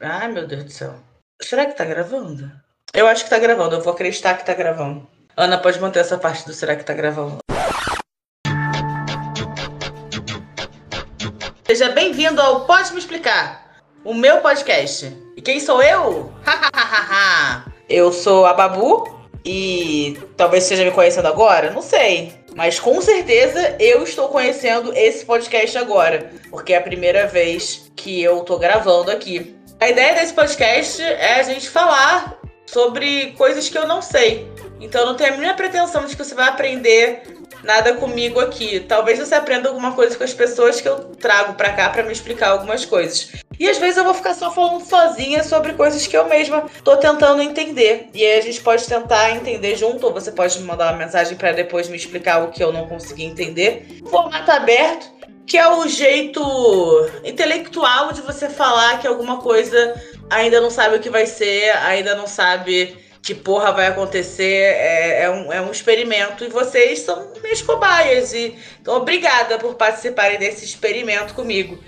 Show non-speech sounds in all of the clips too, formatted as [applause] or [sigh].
Ai, meu Deus do céu. Será que tá gravando? Eu acho que tá gravando, eu vou acreditar que tá gravando. Ana, pode manter essa parte do será que tá gravando. Seja bem-vindo ao Pode Me Explicar, o meu podcast. E quem sou eu? [laughs] eu sou a Babu e talvez esteja me conhecendo agora, não sei. Mas com certeza eu estou conhecendo esse podcast agora, porque é a primeira vez que eu tô gravando aqui. A ideia desse podcast é a gente falar sobre coisas que eu não sei. Então não tenho a mínima pretensão de que você vai aprender nada comigo aqui. Talvez você aprenda alguma coisa com as pessoas que eu trago para cá para me explicar algumas coisas. E às vezes eu vou ficar só falando sozinha sobre coisas que eu mesma tô tentando entender. E aí a gente pode tentar entender junto, ou você pode me mandar uma mensagem para depois me explicar o que eu não consegui entender. Formato aberto, que é o jeito intelectual de você falar que alguma coisa ainda não sabe o que vai ser, ainda não sabe que porra vai acontecer, é, é, um, é um experimento e vocês são minhas cobaias. E, então, obrigada por participarem desse experimento comigo.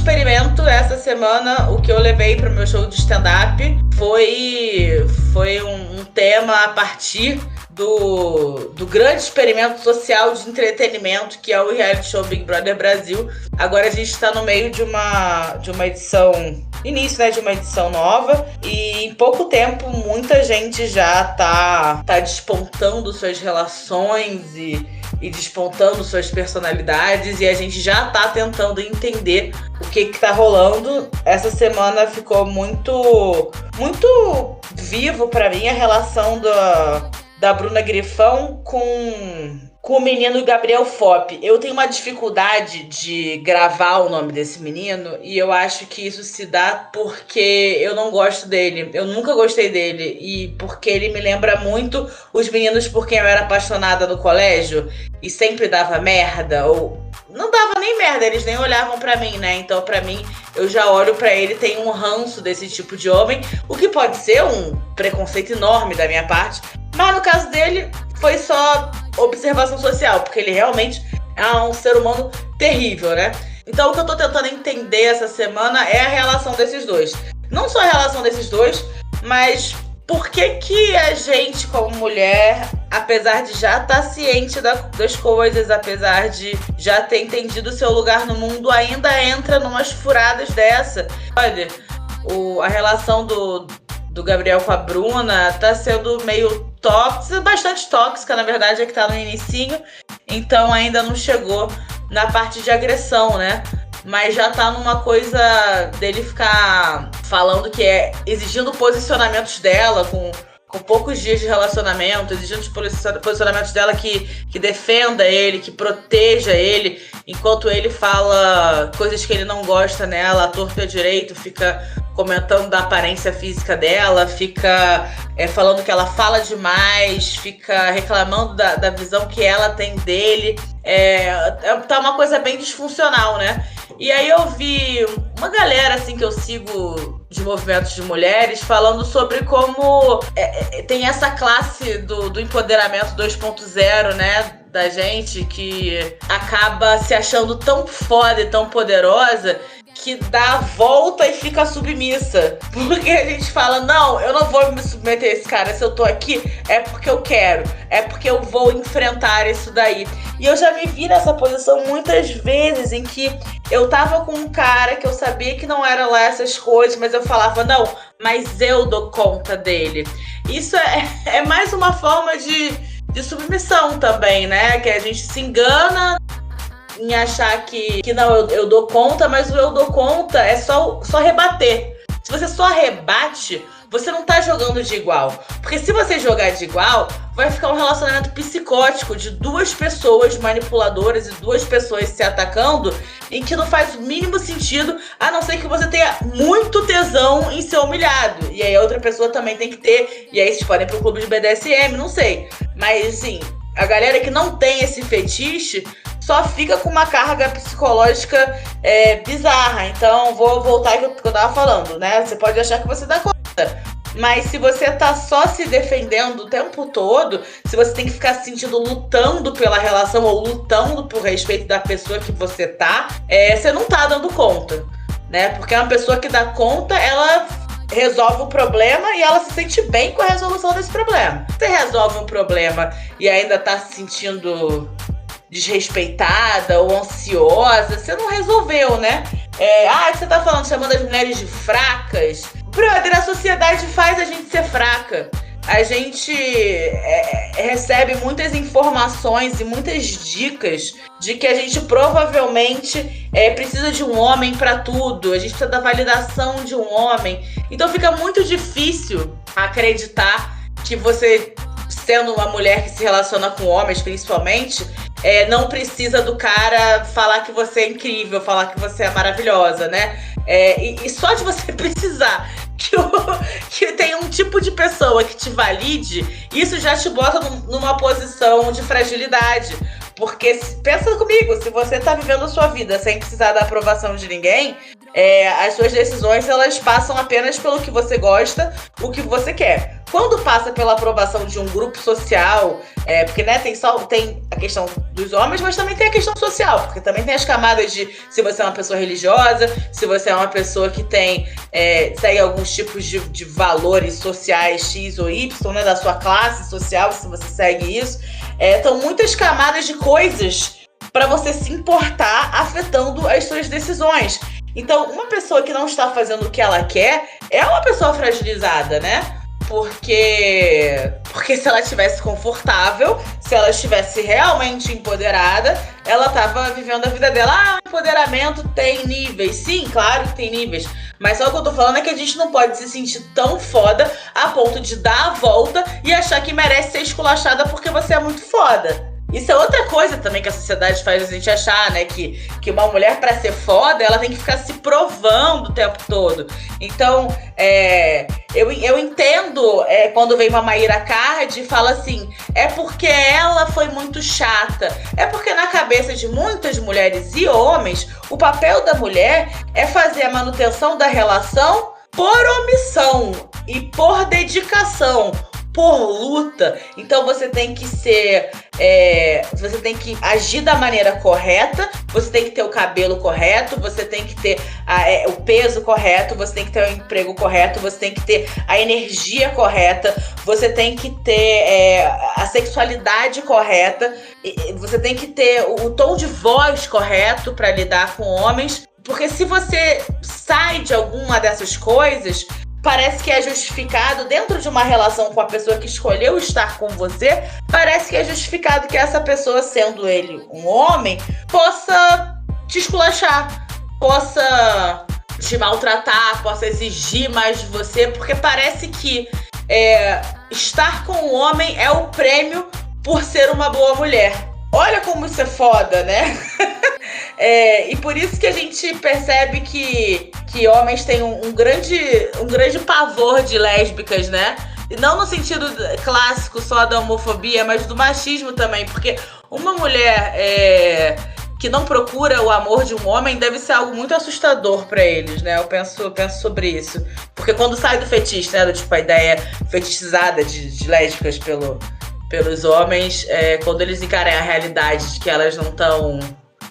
Experimento, essa semana o que eu levei para o meu show de stand-up foi, foi um, um, tema a partir do, do grande experimento social de entretenimento que é o reality show Big Brother Brasil. Agora a gente está no meio de uma, de uma edição início né, de uma edição nova e em pouco tempo muita gente já tá, tá despontando suas relações e e despontando suas personalidades e a gente já tá tentando entender o que que tá rolando. Essa semana ficou muito muito vivo para mim a relação da, da Bruna Grifão com com o menino Gabriel Fop. Eu tenho uma dificuldade de gravar o nome desse menino e eu acho que isso se dá porque eu não gosto dele. Eu nunca gostei dele e porque ele me lembra muito os meninos por quem eu era apaixonada no colégio e sempre dava merda ou não dava nem merda, eles nem olhavam para mim, né? Então, para mim, eu já olho para ele, tem um ranço desse tipo de homem, o que pode ser um preconceito enorme da minha parte, mas no caso dele, foi só observação social, porque ele realmente é um ser humano terrível, né? Então o que eu tô tentando entender essa semana é a relação desses dois. Não só a relação desses dois, mas por que que a gente como mulher, apesar de já estar tá ciente da, das coisas, apesar de já ter entendido o seu lugar no mundo, ainda entra numas furadas dessa? Olha, o, a relação do, do Gabriel com a Bruna tá sendo meio tóxica, bastante tóxica, na verdade, é que tá no inicinho, então ainda não chegou na parte de agressão, né? Mas já tá numa coisa dele ficar falando que é exigindo posicionamentos dela com com poucos dias de relacionamento, exigindo os posicionamentos dela que, que defenda ele, que proteja ele, enquanto ele fala coisas que ele não gosta nela, a torta direito, fica comentando da aparência física dela, fica é, falando que ela fala demais, fica reclamando da, da visão que ela tem dele. É, é, tá uma coisa bem disfuncional, né? E aí eu vi uma galera assim que eu sigo de movimentos de mulheres falando sobre como é, é tem essa classe do, do empoderamento 2.0, né? Da gente que acaba se achando tão foda e tão poderosa que dá a volta e fica submissa. Porque a gente fala: não, eu não vou me submeter a esse cara. Se eu tô aqui, é porque eu quero. É porque eu vou enfrentar isso daí. E eu já me vi nessa posição muitas vezes em que eu tava com um cara que eu sabia que não era lá essas coisas, mas eu falava: não, mas eu dou conta dele. Isso é, é mais uma forma de, de submissão também, né? Que a gente se engana em achar que, que não, eu, eu dou conta, mas o eu dou conta é só, só rebater. Se você só rebate, você não tá jogando de igual. Porque se você jogar de igual, vai ficar um relacionamento psicótico de duas pessoas manipuladoras e duas pessoas se atacando, em que não faz o mínimo sentido, a não ser que você tenha muito tesão em ser humilhado. E aí a outra pessoa também tem que ter. E aí vocês podem ir pro clube de BDSM, não sei. Mas assim, a galera que não tem esse fetiche só fica com uma carga psicológica é, bizarra. Então, vou voltar ao que eu tava falando, né? Você pode achar que você dá conta. Mas se você tá só se defendendo o tempo todo, se você tem que ficar se sentindo lutando pela relação ou lutando por respeito da pessoa que você tá, é, você não tá dando conta, né? Porque uma pessoa que dá conta, ela resolve o problema e ela se sente bem com a resolução desse problema. Você resolve um problema e ainda tá se sentindo desrespeitada ou ansiosa, você não resolveu, né? É, ah, você tá falando, chamando as mulheres de fracas. Brother, a sociedade faz a gente ser fraca. A gente é, é, recebe muitas informações e muitas dicas de que a gente provavelmente é, precisa de um homem para tudo, a gente precisa da validação de um homem. Então fica muito difícil acreditar que você, sendo uma mulher que se relaciona com homens principalmente, é, não precisa do cara falar que você é incrível, falar que você é maravilhosa, né? É, e, e, só de você [laughs] precisar que, o, que tem um tipo de pessoa que te valide, isso já te bota num, numa posição de fragilidade. Porque pensa comigo, se você tá vivendo a sua vida sem precisar da aprovação de ninguém, é, as suas decisões elas passam apenas pelo que você gosta, o que você quer. Quando passa pela aprovação de um grupo social, é, porque né, tem só tem a questão dos homens, mas também tem a questão social, porque também tem as camadas de se você é uma pessoa religiosa, se você é uma pessoa que tem é, segue alguns tipos de, de valores sociais X ou Y, né, da sua classe social, se você segue isso. É, são muitas camadas de coisas para você se importar afetando as suas decisões. Então, uma pessoa que não está fazendo o que ela quer é uma pessoa fragilizada, né? Porque porque se ela estivesse confortável, se ela estivesse realmente empoderada, ela estava vivendo a vida dela. Ah, empoderamento tem níveis. Sim, claro que tem níveis. Mas só o que eu tô falando é que a gente não pode se sentir tão foda a ponto de dar a volta e achar que merece ser esculachada porque você é muito foda. Isso é outra coisa também que a sociedade faz a gente achar, né? Que, que uma mulher, para ser foda, ela tem que ficar se provando o tempo todo. Então, é, eu, eu entendo é, quando vem uma Maíra Card e fala assim: é porque ela foi muito chata. É porque na cabeça de muitas mulheres e homens, o papel da mulher é fazer a manutenção da relação por omissão e por dedicação por luta. Então você tem que ser. É, você tem que agir da maneira correta, você tem que ter o cabelo correto, você tem que ter a, é, o peso correto, você tem que ter o emprego correto, você tem que ter a energia correta, você tem que ter é, a sexualidade correta, você tem que ter o, o tom de voz correto para lidar com homens. Porque se você sai de alguma dessas coisas, parece que é justificado dentro de uma relação com a pessoa que escolheu estar com você, parece que é justificado que essa pessoa, sendo ele um homem, possa te esculachar, possa te maltratar, possa exigir mais de você, porque parece que é, estar com um homem é o prêmio por ser uma boa mulher. Olha como isso é foda, né? [laughs] é, e por isso que a gente percebe que, que homens têm um, um, grande, um grande pavor de lésbicas, né? E não no sentido clássico só da homofobia, mas do machismo também. Porque uma mulher é, que não procura o amor de um homem deve ser algo muito assustador para eles, né? Eu penso, eu penso sobre isso. Porque quando sai do fetiche, né? Do, tipo, a ideia fetichizada de, de lésbicas pelo pelos homens é, quando eles encarem a realidade de que elas não estão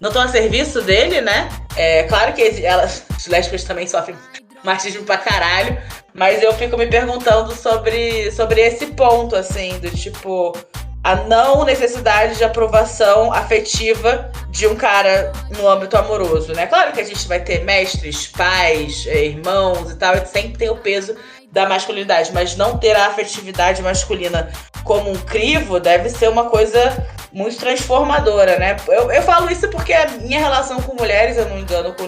não estão a serviço dele, né? É claro que elas, [laughs] as lésbicas também sofrem [laughs] machismo pra caralho, mas eu fico me perguntando sobre, sobre esse ponto, assim, do tipo, a não necessidade de aprovação afetiva de um cara no âmbito amoroso, né? Claro que a gente vai ter mestres, pais, irmãos e tal, sempre tem o peso da masculinidade, mas não ter a afetividade masculina como um crivo deve ser uma coisa muito transformadora, né? Eu, eu falo isso porque a minha relação com mulheres, eu não engano com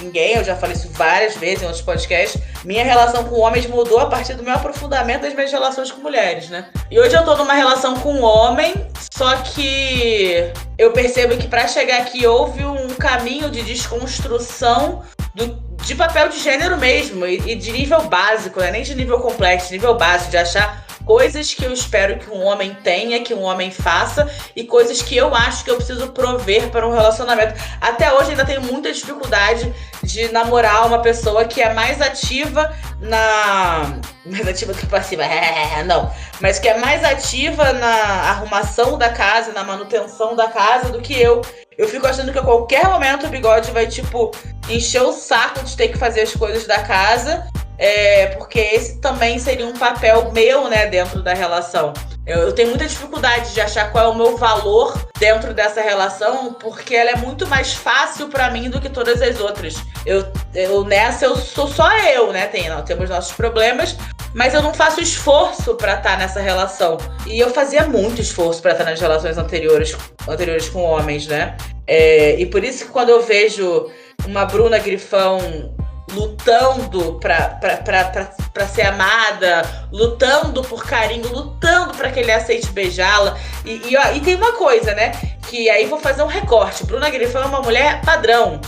ninguém, eu já falei isso várias vezes em outros podcasts. Minha relação com homens mudou a partir do meu aprofundamento das minhas relações com mulheres, né? E hoje eu tô numa relação com um homem, só que eu percebo que para chegar aqui houve um caminho de desconstrução do de papel de gênero mesmo, e, e de nível básico, né? nem de nível complexo, de nível básico, de achar coisas que eu espero que um homem tenha, que um homem faça, e coisas que eu acho que eu preciso prover para um relacionamento. Até hoje ainda tenho muita dificuldade de namorar uma pessoa que é mais ativa na. Mais ativa que passiva, [laughs] não. Mas que é mais ativa na arrumação da casa, na manutenção da casa do que eu. Eu fico achando que a qualquer momento o bigode vai, tipo, encher o saco de ter que fazer as coisas da casa é, porque esse também seria um papel meu, né, dentro da relação. Eu, eu, tenho muita dificuldade de achar qual é o meu valor dentro dessa relação, porque ela é muito mais fácil para mim do que todas as outras. Eu, eu nessa eu sou só eu, né? Tem, não, temos nossos problemas, mas eu não faço esforço para estar tá nessa relação. E eu fazia muito esforço para estar tá nas relações anteriores, anteriores com homens, né? É, e por isso que quando eu vejo uma Bruna Grifão lutando para ser amada, lutando por carinho, lutando para que ele aceite beijá-la. E, e, e, tem uma coisa, né? Que aí vou fazer um recorte. Bruna Grifão é uma mulher padrão.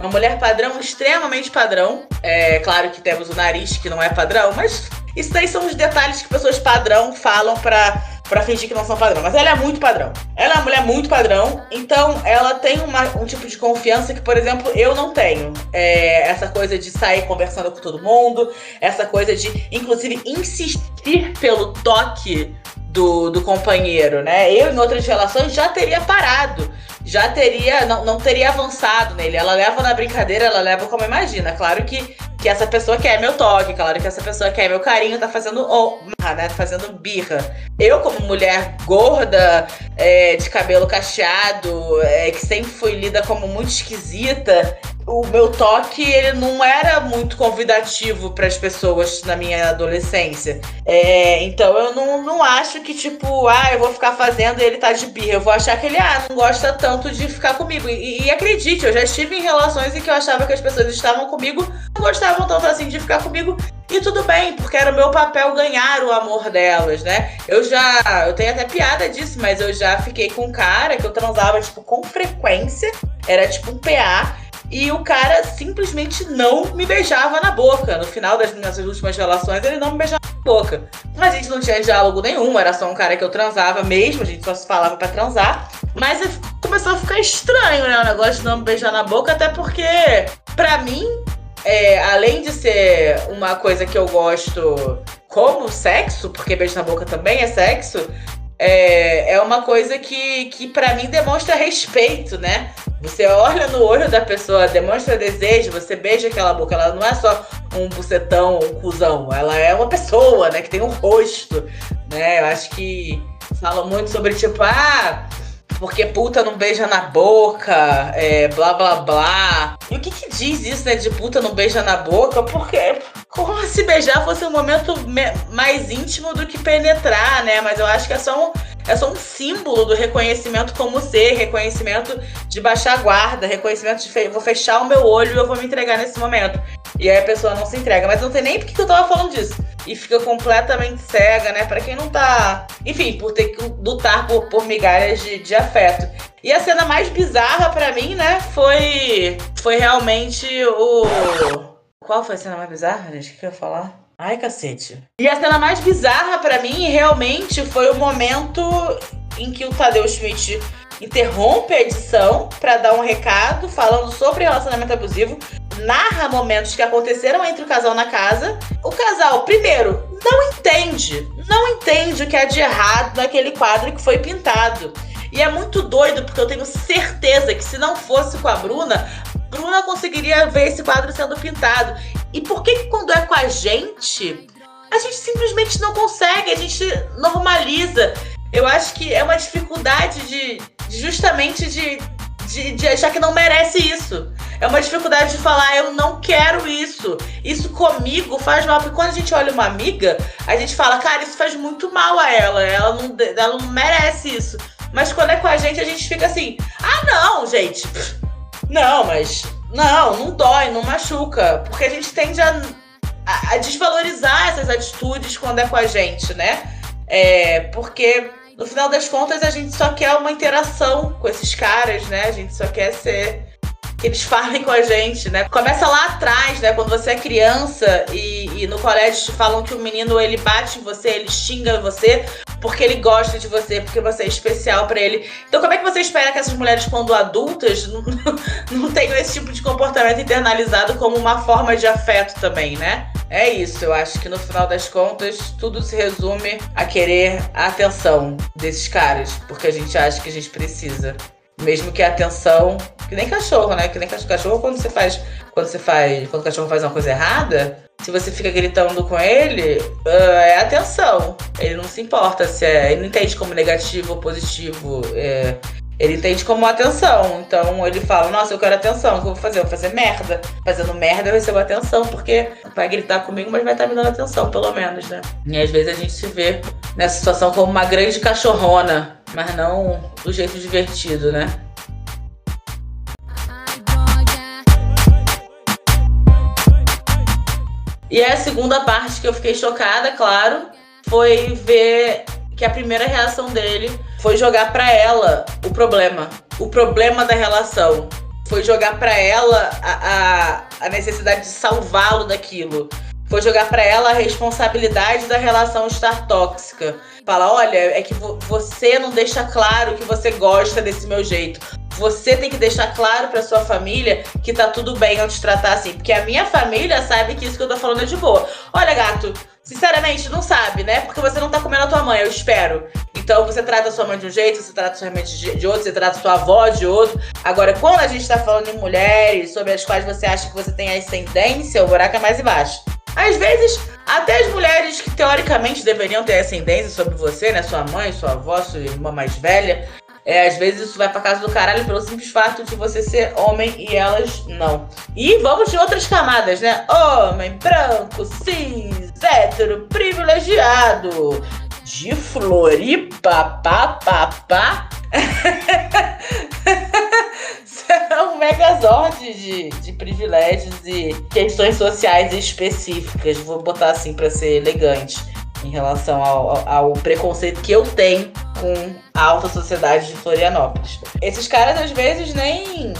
Uma mulher padrão, extremamente padrão. É claro que temos o nariz que não é padrão, mas isso daí são os detalhes que pessoas padrão falam para para fingir que não são padrão. Mas ela é muito padrão. Ela é uma mulher muito padrão, então ela tem uma, um tipo de confiança que, por exemplo, eu não tenho. É essa coisa de sair conversando com todo mundo, essa coisa de, inclusive, insistir pelo toque do, do companheiro, né? Eu, em outras relações, já teria parado já teria, não, não teria avançado nele. Ela leva na brincadeira, ela leva como imagina. Claro que, que essa pessoa quer meu toque, claro que essa pessoa quer meu carinho, tá fazendo oh, né? Tá fazendo birra. Eu, como mulher gorda, é, de cabelo cacheado, é, que sempre fui lida como muito esquisita, o meu toque ele não era muito convidativo para as pessoas na minha adolescência. É, então eu não, não acho que, tipo, ah, eu vou ficar fazendo e ele tá de birra. Eu vou achar que ele, ah, não gosta tanto de ficar comigo. E, e acredite, eu já estive em relações em que eu achava que as pessoas estavam comigo, não gostavam tanto assim de ficar comigo. E tudo bem, porque era o meu papel ganhar o amor delas, né? Eu já. Eu tenho até piada disso, mas eu já fiquei com um cara que eu transava, tipo, com frequência. Era tipo um PA. E o cara simplesmente não me beijava na boca. No final das minhas últimas relações, ele não me beijava na boca. Mas a gente não tinha diálogo nenhum, era só um cara que eu transava mesmo, a gente só se falava para transar. Mas começou a ficar estranho, né? O negócio de não me beijar na boca, até porque, para mim, é, além de ser uma coisa que eu gosto como sexo, porque beijo na boca também é sexo, é, é uma coisa que, que para mim demonstra respeito, né? Você olha no olho da pessoa, demonstra desejo, você beija aquela boca. Ela não é só um bucetão, um cuzão. Ela é uma pessoa, né? Que tem um rosto, né? Eu acho que fala muito sobre, tipo, ah, porque puta não beija na boca, é, blá blá blá. E o que que diz isso, né, de puta não beija na boca? Porque como se beijar fosse um momento mais íntimo do que penetrar, né? Mas eu acho que é só um, é só um símbolo do reconhecimento como ser, reconhecimento de baixar a guarda, reconhecimento de fe vou fechar o meu olho e eu vou me entregar nesse momento. E aí a pessoa não se entrega. Mas não tem nem porque que eu tava falando disso e fica completamente cega, né? Para quem não tá. Enfim, por ter que lutar por, por migalhas de, de afeto. E a cena mais bizarra para mim, né? Foi. Foi realmente o. Qual foi a cena mais bizarra, gente? O que eu ia falar? Ai, cacete. E a cena mais bizarra para mim, realmente, foi o momento em que o Tadeu Schmidt interrompe a edição para dar um recado falando sobre relacionamento abusivo, narra momentos que aconteceram entre o casal na casa. O casal, primeiro, não entende, não entende o que é de errado naquele quadro que foi pintado. E é muito doido porque eu tenho certeza que se não fosse com a Bruna, Bruna conseguiria ver esse quadro sendo pintado. E por que, que quando é com a gente, a gente simplesmente não consegue, a gente normaliza. Eu acho que é uma dificuldade de, de justamente de de, de achar que não merece isso. É uma dificuldade de falar, eu não quero isso. Isso comigo faz mal. Porque quando a gente olha uma amiga, a gente fala, cara, isso faz muito mal a ela. Ela não, ela não merece isso. Mas quando é com a gente, a gente fica assim, ah, não, gente. Não, mas. Não, não dói, não machuca. Porque a gente tende a, a, desvalorizar essas atitudes quando é com a gente, né? É, porque no final das contas, a gente só quer uma interação com esses caras, né? A gente só quer ser que eles [laughs] falem com a gente, né? Começa lá atrás, né? Quando você é criança e, e no colégio te falam que o menino ele bate em você, ele xinga você porque ele gosta de você, porque você é especial para ele. Então, como é que você espera que essas mulheres, quando adultas, [laughs] não, não tenham esse tipo de comportamento internalizado como uma forma de afeto também, né? É isso, eu acho que no final das contas tudo se resume a querer a atenção desses caras, porque a gente acha que a gente precisa. Mesmo que a atenção, que nem cachorro, né? Que nem cachorro, cachorro quando você faz, quando você faz, quando o cachorro faz uma coisa errada, se você fica gritando com ele, uh, é atenção. Ele não se importa se é, ele não entende como negativo ou positivo. É, ele entende como atenção. Então ele fala: Nossa, eu quero atenção. O que eu vou fazer? Eu vou fazer merda. Fazendo merda eu recebo atenção, porque vai gritar comigo, mas vai estar me dando atenção, pelo menos, né? E às vezes a gente se vê nessa situação como uma grande cachorrona, mas não do jeito divertido, né? E a segunda parte que eu fiquei chocada, claro, foi ver que a primeira reação dele foi jogar para ela o problema, o problema da relação. Foi jogar para ela a, a, a necessidade de salvá-lo daquilo. Foi jogar para ela a responsabilidade da relação estar tóxica. Fala, olha, é que vo você não deixa claro que você gosta desse meu jeito. Você tem que deixar claro para sua família que tá tudo bem eu te tratar assim. Porque a minha família sabe que isso que eu tô falando é de boa. Olha, gato, sinceramente, não sabe, né? Porque você não tá comendo a tua mãe, eu espero. Então você trata a sua mãe de um jeito, você trata sua mãe de outro, você trata sua avó de outro. Agora, quando a gente tá falando em mulheres sobre as quais você acha que você tem ascendência, o buraco é mais embaixo. Às vezes, até as mulheres que teoricamente deveriam ter ascendência sobre você, né? Sua mãe, sua avó, sua irmã mais velha, é, às vezes isso vai pra casa do caralho pelo simples fato de você ser homem e elas não. E vamos de outras camadas, né? Homem, branco, cis, hétero, privilegiado. De Floripa, pá, pá, pá. [laughs] [laughs] Um megazord de, de privilégios e questões sociais específicas. Vou botar assim para ser elegante em relação ao, ao, ao, preconceito que eu tenho com a alta sociedade de Florianópolis. Esses caras às vezes nem,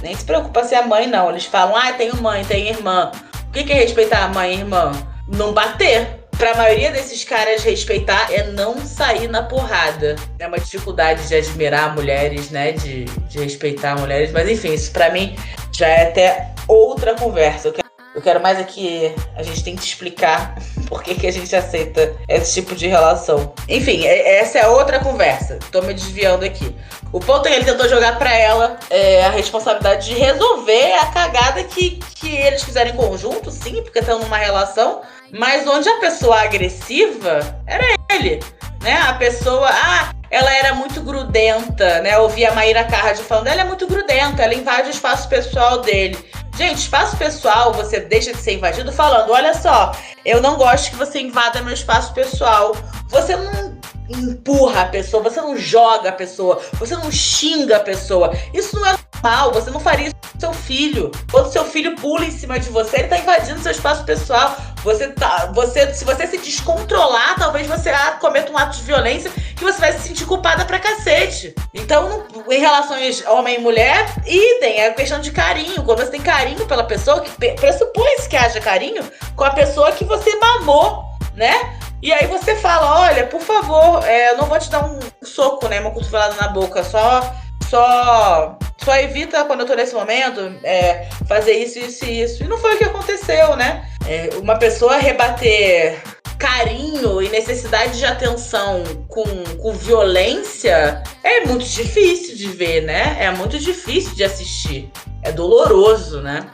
nem se preocupam se é mãe, não. Eles falam, ah, tenho mãe, tenho irmã. O que é respeitar a mãe e irmã? Não bater. Pra maioria desses caras respeitar é não sair na porrada. É uma dificuldade de admirar mulheres, né? De, de respeitar mulheres. Mas enfim, isso pra mim já é até outra conversa. Eu quero eu quero mais aqui. É a gente tem que explicar [laughs] por que, que a gente aceita esse tipo de relação. Enfim, é, essa é outra conversa. Tô me desviando aqui. O ponto é que ele tentou jogar para ela é, a responsabilidade de resolver a cagada que, que eles fizeram em conjunto, sim, porque estão numa relação, mas onde a pessoa agressiva era ele. Né? A pessoa. Ah, ela era muito grudenta, né? Eu ouvi a Maíra Card falando, ela é muito grudenta, ela invade o espaço pessoal dele. Gente, espaço pessoal, você deixa de ser invadido falando: olha só, eu não gosto que você invada meu espaço pessoal. Você não empurra a pessoa, você não joga a pessoa, você não xinga a pessoa. Isso não é normal, você não faria isso com seu filho. Quando seu filho pula em cima de você, ele tá invadindo seu espaço pessoal. Você tá, você, se você se descontrolar, talvez você cometa um ato de violência que você vai se sentir culpada pra cacete. Então, em relações homem e mulher, idem, é questão de carinho. Quando você tem carinho pela pessoa, que pressupõe-se que haja carinho com a pessoa que você mamou, né? E aí você fala, olha, por favor, é, eu não vou te dar um soco, né? Uma cotovelada na boca, só. Só. Só evita quando eu tô nesse momento é, fazer isso, isso e isso. E não foi o que aconteceu, né? É, uma pessoa rebater carinho e necessidade de atenção com, com violência é muito difícil de ver, né? É muito difícil de assistir. É doloroso, né?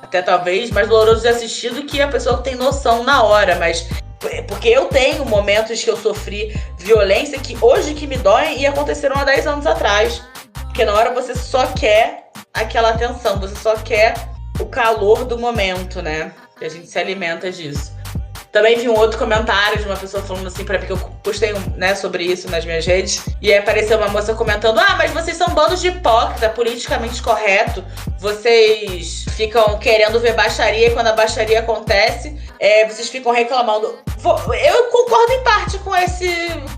Até talvez mais doloroso de assistir do que a pessoa que tem noção na hora, mas porque eu tenho momentos que eu sofri violência que hoje que me doem e aconteceram há 10 anos atrás. Porque na hora você só quer aquela atenção, você só quer o calor do momento, né? E a gente se alimenta disso. Também vi um outro comentário de uma pessoa falando assim para mim, que eu postei né, sobre isso nas minhas redes. E aí apareceu uma moça comentando: Ah, mas vocês são bandos de hipócrita, politicamente correto. Vocês ficam querendo ver baixaria e quando a baixaria acontece, é, vocês ficam reclamando. Eu concordo em parte com esse,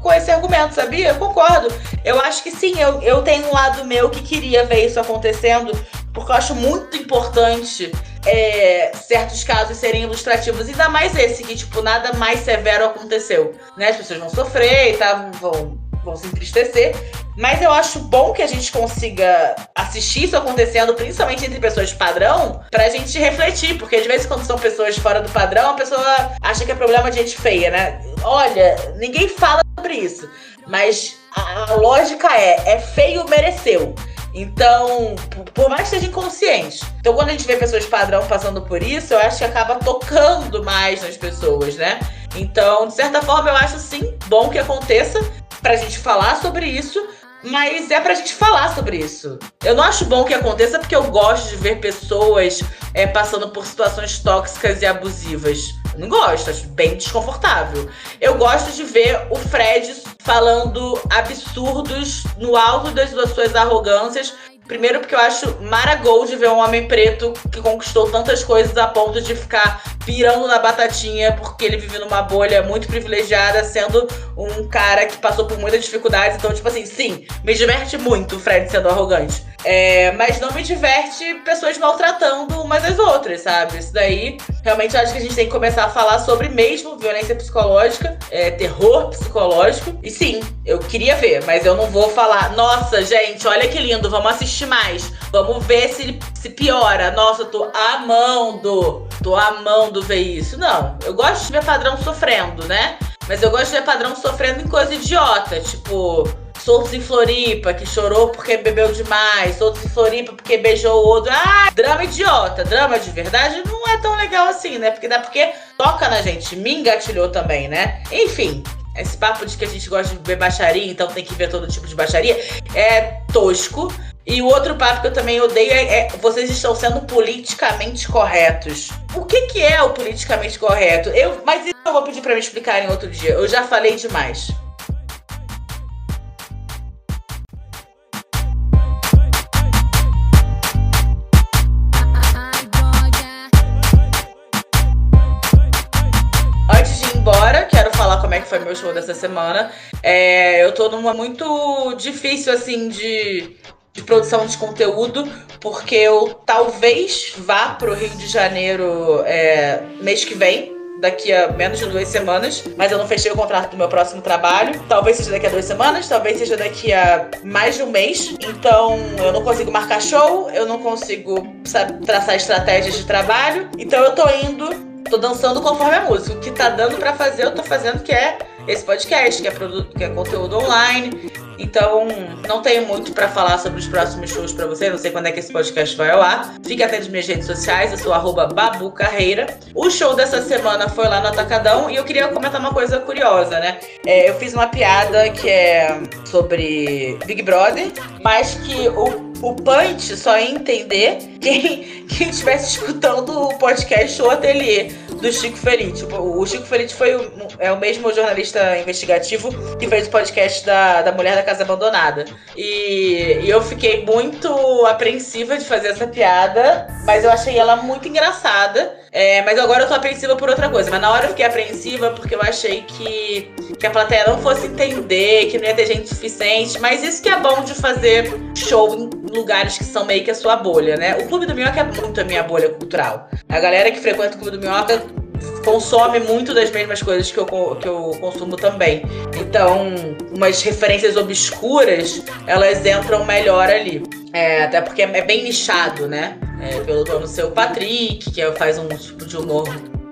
com esse argumento, sabia? Eu concordo. Eu acho que sim, eu, eu tenho um lado meu que queria ver isso acontecendo porque eu acho muito importante é, certos casos serem ilustrativos, ainda mais esse, que, tipo, nada mais severo aconteceu. Né? As pessoas vão sofrer e tá, vão, vão se entristecer. Mas eu acho bom que a gente consiga assistir isso acontecendo, principalmente entre pessoas padrão, pra gente refletir. Porque às vezes, quando são pessoas fora do padrão, a pessoa acha que é problema de gente feia, né? Olha, ninguém fala sobre isso. Mas a, a lógica é: é feio, mereceu. Então, por mais que seja inconsciente. Então, quando a gente vê pessoas padrão passando por isso, eu acho que acaba tocando mais nas pessoas, né? Então, de certa forma, eu acho sim bom que aconteça pra gente falar sobre isso, mas é pra gente falar sobre isso. Eu não acho bom que aconteça porque eu gosto de ver pessoas é, passando por situações tóxicas e abusivas. Não gosto, acho bem desconfortável. Eu gosto de ver o Fred falando absurdos no alto das suas arrogâncias. Primeiro porque eu acho de ver um homem preto que conquistou tantas coisas a ponto de ficar pirando na batatinha porque ele vive numa bolha muito privilegiada, sendo um cara que passou por muitas dificuldades. Então, tipo assim, sim, me diverte muito o Fred sendo arrogante. É, mas não me diverte pessoas maltratando umas às outras, sabe? Isso daí, realmente, acho que a gente tem que começar a falar sobre mesmo violência psicológica, é, terror psicológico. E sim, eu queria ver, mas eu não vou falar, nossa, gente, olha que lindo, vamos assistir mais. Vamos ver se, se piora. Nossa, eu tô amando, tô amando ver isso. Não, eu gosto de ver padrão sofrendo, né? Mas eu gosto de ver padrão sofrendo em coisa idiota, tipo Soltos em Floripa, que chorou porque bebeu demais. Soltos em Floripa porque beijou o outro. Ah, drama idiota. Drama de verdade não é tão legal assim, né? Porque dá porque toca na gente. Me engatilhou também, né? Enfim, esse papo de que a gente gosta de ver baixaria, então tem que ver todo tipo de baixaria, é tosco. E o outro papo que eu também odeio é, é, vocês estão sendo politicamente corretos. O que, que é o politicamente correto? Eu, mas isso eu vou pedir para me explicar em outro dia. Eu já falei demais. foi meu show dessa semana. É, eu tô numa muito difícil, assim, de, de produção de conteúdo, porque eu talvez vá pro Rio de Janeiro é, mês que vem daqui a menos de duas semanas, mas eu não fechei o contrato do meu próximo trabalho. Talvez seja daqui a duas semanas, talvez seja daqui a mais de um mês. Então eu não consigo marcar show, eu não consigo sabe, traçar estratégias de trabalho. Então eu tô indo tô dançando conforme a música. O que tá dando para fazer, eu tô fazendo, que é esse podcast, que é produto, que é conteúdo online. Então, não tenho muito para falar sobre os próximos shows para você. Não sei quando é que esse podcast vai ao ar. Fique atento às minhas redes sociais, eu sou arroba Babu Carreira. O show dessa semana foi lá no Atacadão e eu queria comentar uma coisa curiosa, né? É, eu fiz uma piada que é sobre Big Brother, mas que o o punch só ia entender quem, quem estivesse escutando o podcast ou ateliê do Chico Felite. O Chico Felite foi o, é o mesmo jornalista investigativo que fez o podcast da, da Mulher da Casa Abandonada. E, e eu fiquei muito apreensiva de fazer essa piada, mas eu achei ela muito engraçada. É, mas agora eu tô apreensiva por outra coisa. Mas na hora eu fiquei apreensiva porque eu achei que, que a plateia não fosse entender, que não ia ter gente suficiente. Mas isso que é bom de fazer show em lugares que são meio que a sua bolha, né? O Clube do Minhoca é muito a minha bolha cultural. A galera que frequenta o Clube do Minhoca consome muito das mesmas coisas que eu, que eu consumo também. Então, umas referências obscuras, elas entram melhor ali. É, até porque é bem nichado, né? É, pelo dono seu Patrick, que faz um tipo de humor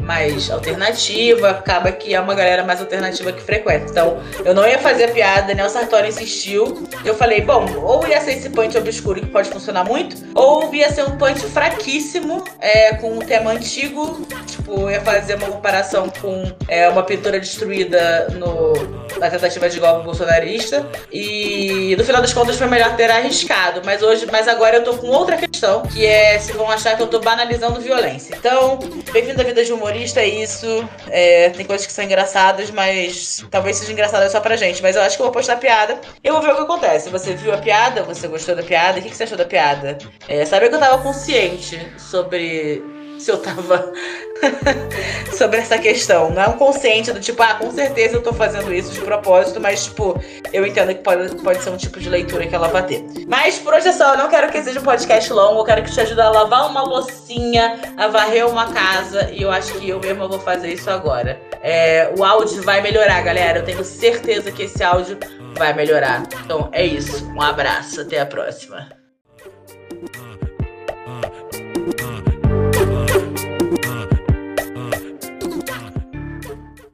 mais alternativa, acaba que é uma galera mais alternativa que frequenta. Então, eu não ia fazer a piada, Daniel Sartori insistiu. Eu falei, bom, ou ia ser esse punch obscuro que pode funcionar muito, ou ia ser um punch fraquíssimo, é, com um tema antigo. Tipo, ia fazer uma comparação com é, uma pintura destruída no, na tentativa de golpe bolsonarista. E no final das contas foi melhor ter arriscado. Mas hoje, mas agora eu tô com outra questão, que é se vão achar que eu tô banalizando violência. Então, bem-vindo à vida de humorista humorista, é isso. É, tem coisas que são engraçadas, mas talvez seja engraçada só pra gente. Mas eu acho que eu vou postar piada. Eu vou ver o que acontece. Você viu a piada? Você gostou da piada? O que, que você achou da piada? É, que eu tava consciente sobre se eu tava [laughs] sobre essa questão. Não é um consciente do tipo, ah, com certeza eu tô fazendo isso de propósito, mas, tipo, eu entendo que pode, pode ser um tipo de leitura que ela vai ter. Mas por hoje é só, eu não quero que seja um podcast longo, eu quero que te ajude a lavar uma loucinha, a varrer uma casa, e eu acho que eu mesma vou fazer isso agora. É, o áudio vai melhorar, galera. Eu tenho certeza que esse áudio vai melhorar. Então é isso. Um abraço, até a próxima.